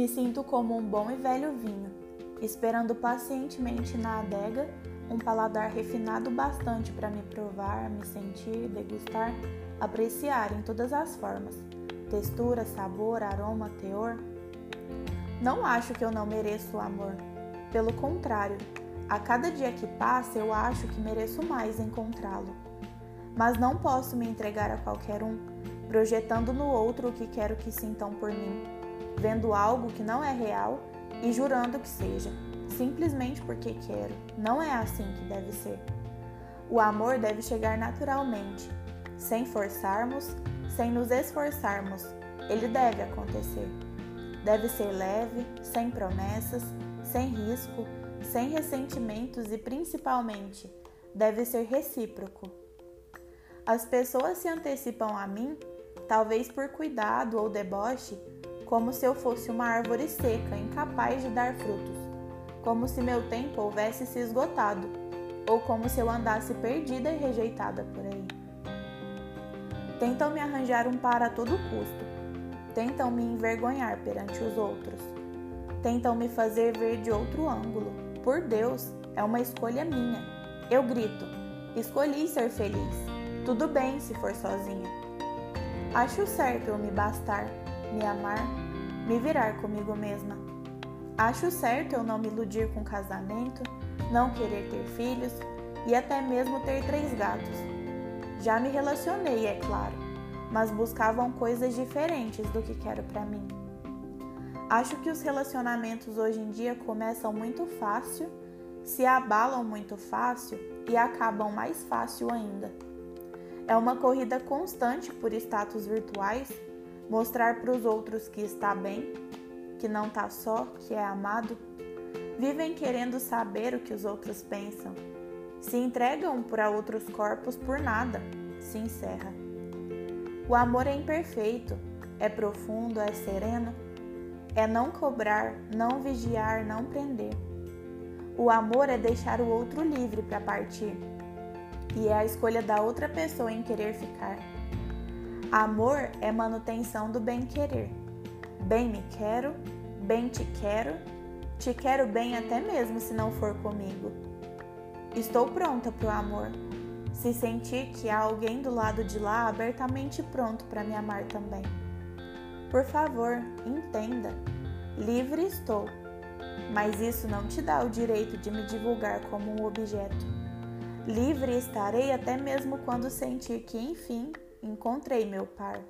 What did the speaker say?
Me sinto como um bom e velho vinho, esperando pacientemente na adega um paladar refinado bastante para me provar, me sentir, degustar, apreciar em todas as formas textura, sabor, aroma, teor. Não acho que eu não mereço o amor. Pelo contrário, a cada dia que passa eu acho que mereço mais encontrá-lo. Mas não posso me entregar a qualquer um, projetando no outro o que quero que sintam por mim, vendo algo que não é real e jurando que seja, simplesmente porque quero. Não é assim que deve ser. O amor deve chegar naturalmente, sem forçarmos, sem nos esforçarmos. Ele deve acontecer. Deve ser leve, sem promessas, sem risco, sem ressentimentos e principalmente deve ser recíproco. As pessoas se antecipam a mim, talvez por cuidado ou deboche, como se eu fosse uma árvore seca, incapaz de dar frutos, como se meu tempo houvesse se esgotado, ou como se eu andasse perdida e rejeitada por aí. Tentam me arranjar um par a todo custo. Tentam me envergonhar perante os outros. Tentam me fazer ver de outro ângulo. Por Deus, é uma escolha minha. Eu grito: escolhi ser feliz. Tudo bem se for sozinha. Acho certo eu me bastar, me amar, me virar comigo mesma. Acho certo eu não me iludir com casamento, não querer ter filhos e até mesmo ter três gatos. Já me relacionei, é claro, mas buscavam coisas diferentes do que quero para mim. Acho que os relacionamentos hoje em dia começam muito fácil, se abalam muito fácil e acabam mais fácil ainda. É uma corrida constante por status virtuais, mostrar para os outros que está bem, que não está só, que é amado. Vivem querendo saber o que os outros pensam se entregam para outros corpos por nada, se encerra. O amor é imperfeito, é profundo, é sereno, é não cobrar, não vigiar, não prender. O amor é deixar o outro livre para partir, e é a escolha da outra pessoa em querer ficar. Amor é manutenção do bem-querer. Bem me quero, bem te quero, te quero bem até mesmo se não for comigo. Estou pronta para o amor. Se sentir que há alguém do lado de lá abertamente pronto para me amar também. Por favor, entenda. Livre estou, mas isso não te dá o direito de me divulgar como um objeto. Livre estarei até mesmo quando sentir que, enfim, encontrei meu par.